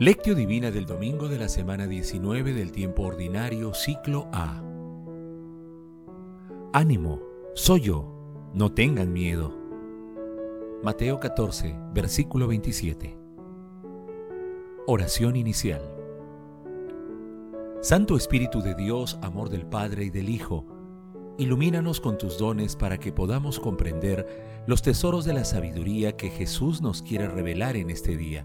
Lectio Divina del domingo de la semana 19 del tiempo ordinario, ciclo A. Ánimo, soy yo, no tengan miedo. Mateo 14, versículo 27. Oración inicial. Santo Espíritu de Dios, amor del Padre y del Hijo, ilumínanos con tus dones para que podamos comprender los tesoros de la sabiduría que Jesús nos quiere revelar en este día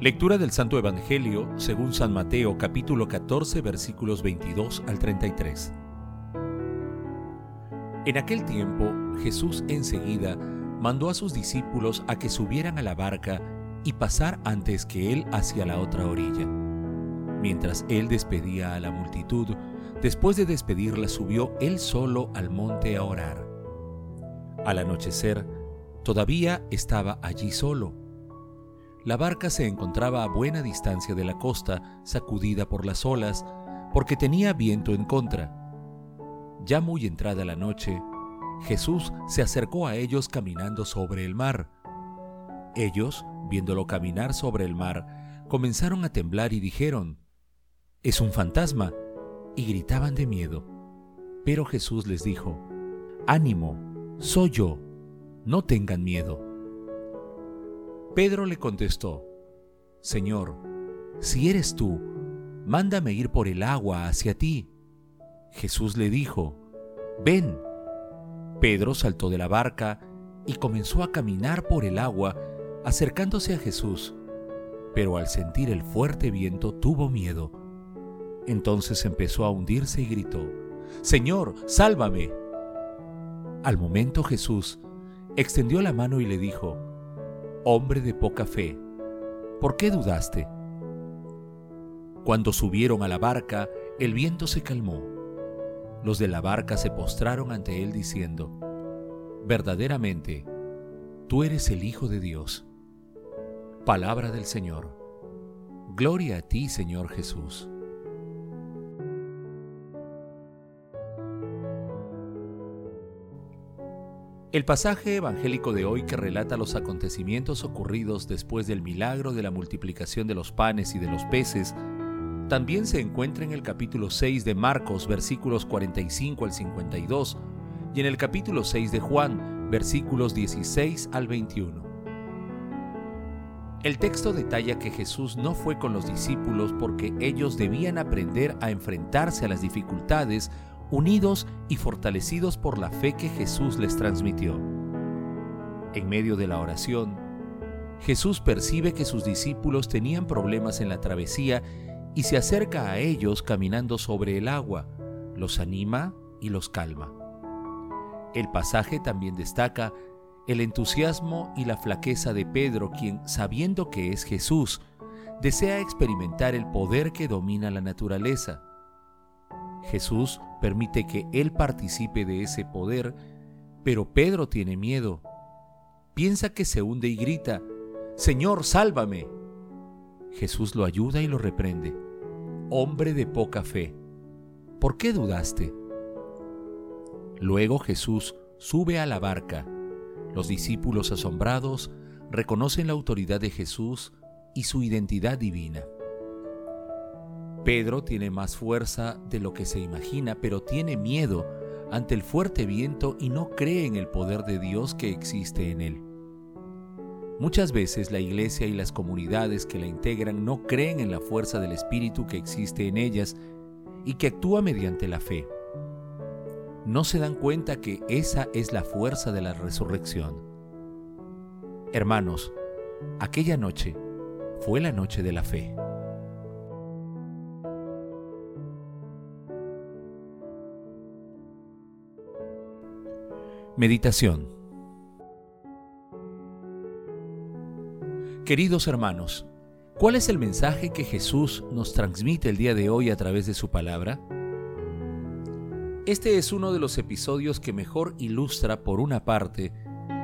Lectura del Santo Evangelio según San Mateo capítulo 14 versículos 22 al 33. En aquel tiempo Jesús enseguida mandó a sus discípulos a que subieran a la barca y pasar antes que él hacia la otra orilla. Mientras él despedía a la multitud, después de despedirla subió él solo al monte a orar. Al anochecer, todavía estaba allí solo la barca se encontraba a buena distancia de la costa, sacudida por las olas, porque tenía viento en contra. Ya muy entrada la noche, Jesús se acercó a ellos caminando sobre el mar. Ellos, viéndolo caminar sobre el mar, comenzaron a temblar y dijeron, Es un fantasma, y gritaban de miedo. Pero Jesús les dijo, Ánimo, soy yo, no tengan miedo. Pedro le contestó, Señor, si eres tú, mándame ir por el agua hacia ti. Jesús le dijo, Ven. Pedro saltó de la barca y comenzó a caminar por el agua, acercándose a Jesús, pero al sentir el fuerte viento tuvo miedo. Entonces empezó a hundirse y gritó, Señor, sálvame. Al momento Jesús extendió la mano y le dijo, hombre de poca fe, ¿por qué dudaste? Cuando subieron a la barca, el viento se calmó. Los de la barca se postraron ante él diciendo, verdaderamente, tú eres el Hijo de Dios. Palabra del Señor. Gloria a ti, Señor Jesús. El pasaje evangélico de hoy que relata los acontecimientos ocurridos después del milagro de la multiplicación de los panes y de los peces, también se encuentra en el capítulo 6 de Marcos, versículos 45 al 52, y en el capítulo 6 de Juan, versículos 16 al 21. El texto detalla que Jesús no fue con los discípulos porque ellos debían aprender a enfrentarse a las dificultades unidos y fortalecidos por la fe que Jesús les transmitió. En medio de la oración, Jesús percibe que sus discípulos tenían problemas en la travesía y se acerca a ellos caminando sobre el agua, los anima y los calma. El pasaje también destaca el entusiasmo y la flaqueza de Pedro, quien, sabiendo que es Jesús, desea experimentar el poder que domina la naturaleza Jesús permite que Él participe de ese poder, pero Pedro tiene miedo. Piensa que se hunde y grita, Señor, sálvame. Jesús lo ayuda y lo reprende. Hombre de poca fe, ¿por qué dudaste? Luego Jesús sube a la barca. Los discípulos asombrados reconocen la autoridad de Jesús y su identidad divina. Pedro tiene más fuerza de lo que se imagina, pero tiene miedo ante el fuerte viento y no cree en el poder de Dios que existe en él. Muchas veces la iglesia y las comunidades que la integran no creen en la fuerza del Espíritu que existe en ellas y que actúa mediante la fe. No se dan cuenta que esa es la fuerza de la resurrección. Hermanos, aquella noche fue la noche de la fe. Meditación Queridos hermanos, ¿Cuál es el mensaje que Jesús nos transmite el día de hoy a través de su palabra? Este es uno de los episodios que mejor ilustra, por una parte,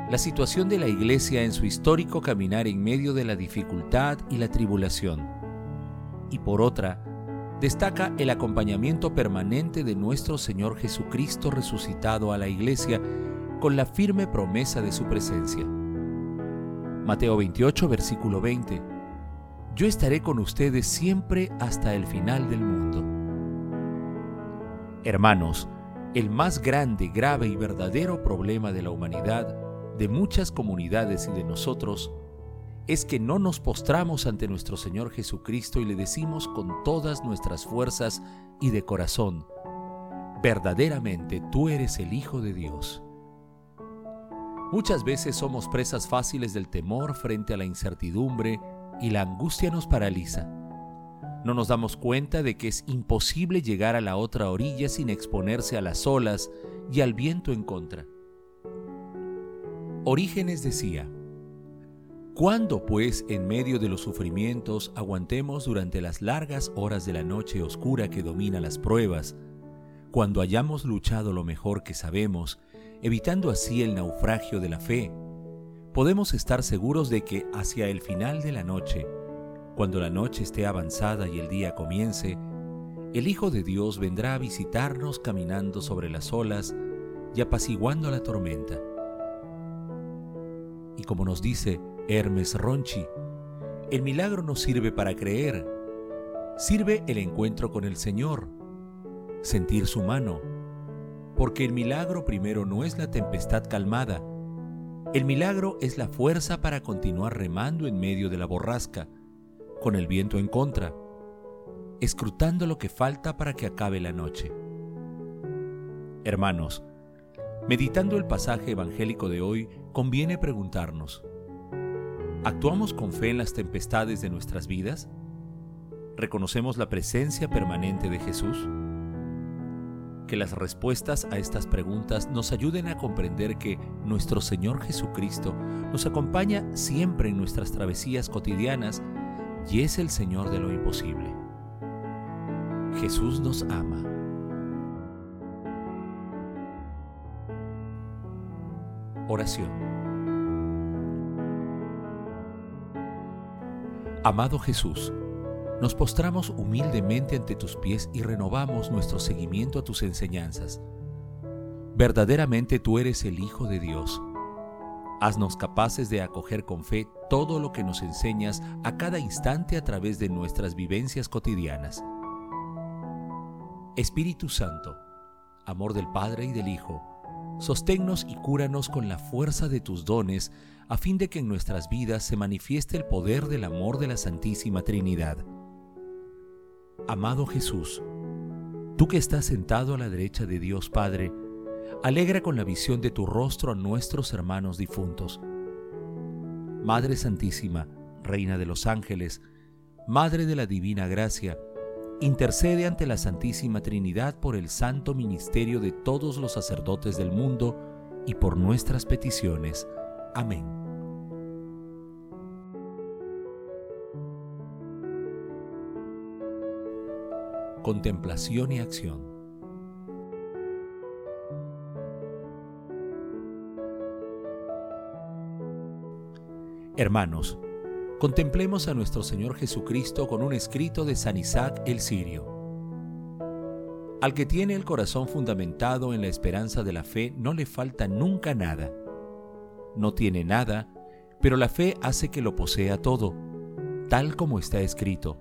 la situación de la Iglesia en su histórico caminar en medio de la dificultad y la tribulación, y por otra, destaca el acompañamiento permanente de nuestro Señor Jesucristo resucitado a la Iglesia con la firme promesa de su presencia. Mateo 28, versículo 20. Yo estaré con ustedes siempre hasta el final del mundo. Hermanos, el más grande, grave y verdadero problema de la humanidad, de muchas comunidades y de nosotros, es que no nos postramos ante nuestro Señor Jesucristo y le decimos con todas nuestras fuerzas y de corazón, verdaderamente tú eres el Hijo de Dios. Muchas veces somos presas fáciles del temor frente a la incertidumbre y la angustia nos paraliza. No nos damos cuenta de que es imposible llegar a la otra orilla sin exponerse a las olas y al viento en contra. Orígenes decía, ¿Cuándo pues en medio de los sufrimientos aguantemos durante las largas horas de la noche oscura que domina las pruebas, cuando hayamos luchado lo mejor que sabemos, evitando así el naufragio de la fe, podemos estar seguros de que hacia el final de la noche, cuando la noche esté avanzada y el día comience, el Hijo de Dios vendrá a visitarnos caminando sobre las olas y apaciguando la tormenta. Y como nos dice Hermes Ronchi, el milagro no sirve para creer, sirve el encuentro con el Señor, sentir su mano, porque el milagro primero no es la tempestad calmada, el milagro es la fuerza para continuar remando en medio de la borrasca, con el viento en contra, escrutando lo que falta para que acabe la noche. Hermanos, meditando el pasaje evangélico de hoy, conviene preguntarnos, ¿actuamos con fe en las tempestades de nuestras vidas? ¿Reconocemos la presencia permanente de Jesús? Que las respuestas a estas preguntas nos ayuden a comprender que nuestro Señor Jesucristo nos acompaña siempre en nuestras travesías cotidianas y es el Señor de lo imposible. Jesús nos ama. Oración. Amado Jesús, nos postramos humildemente ante tus pies y renovamos nuestro seguimiento a tus enseñanzas. Verdaderamente tú eres el Hijo de Dios. Haznos capaces de acoger con fe todo lo que nos enseñas a cada instante a través de nuestras vivencias cotidianas. Espíritu Santo, amor del Padre y del Hijo, sosténnos y cúranos con la fuerza de tus dones, a fin de que en nuestras vidas se manifieste el poder del amor de la Santísima Trinidad. Amado Jesús, tú que estás sentado a la derecha de Dios Padre, alegra con la visión de tu rostro a nuestros hermanos difuntos. Madre Santísima, Reina de los ángeles, Madre de la Divina Gracia, intercede ante la Santísima Trinidad por el santo ministerio de todos los sacerdotes del mundo y por nuestras peticiones. Amén. Contemplación y acción. Hermanos, contemplemos a nuestro Señor Jesucristo con un escrito de San Isaac el Sirio. Al que tiene el corazón fundamentado en la esperanza de la fe no le falta nunca nada. No tiene nada, pero la fe hace que lo posea todo, tal como está escrito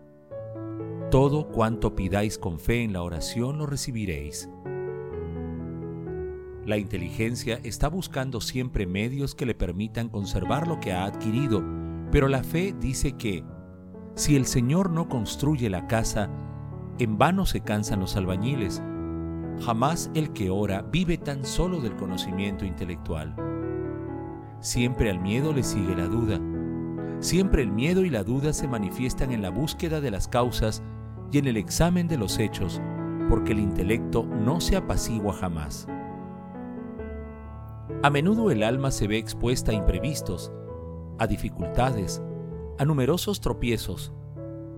todo cuanto pidáis con fe en la oración lo recibiréis. La inteligencia está buscando siempre medios que le permitan conservar lo que ha adquirido, pero la fe dice que, si el Señor no construye la casa, en vano se cansan los albañiles. Jamás el que ora vive tan solo del conocimiento intelectual. Siempre al miedo le sigue la duda. Siempre el miedo y la duda se manifiestan en la búsqueda de las causas y en el examen de los hechos, porque el intelecto no se apacigua jamás. A menudo el alma se ve expuesta a imprevistos, a dificultades, a numerosos tropiezos,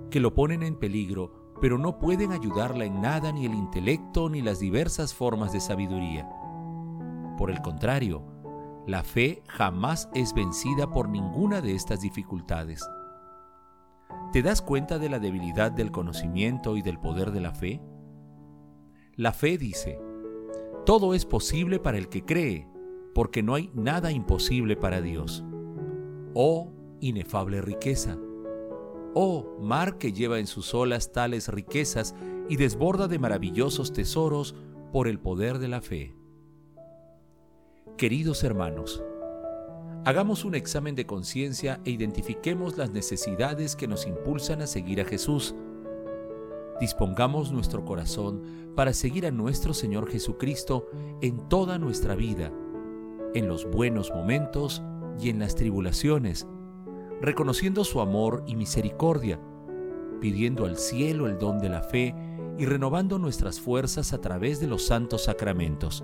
que lo ponen en peligro, pero no pueden ayudarla en nada ni el intelecto ni las diversas formas de sabiduría. Por el contrario, la fe jamás es vencida por ninguna de estas dificultades. ¿Te das cuenta de la debilidad del conocimiento y del poder de la fe? La fe dice, todo es posible para el que cree, porque no hay nada imposible para Dios. Oh, inefable riqueza. Oh, mar que lleva en sus olas tales riquezas y desborda de maravillosos tesoros por el poder de la fe. Queridos hermanos, hagamos un examen de conciencia e identifiquemos las necesidades que nos impulsan a seguir a Jesús. Dispongamos nuestro corazón para seguir a nuestro Señor Jesucristo en toda nuestra vida, en los buenos momentos y en las tribulaciones, reconociendo su amor y misericordia, pidiendo al cielo el don de la fe y renovando nuestras fuerzas a través de los santos sacramentos.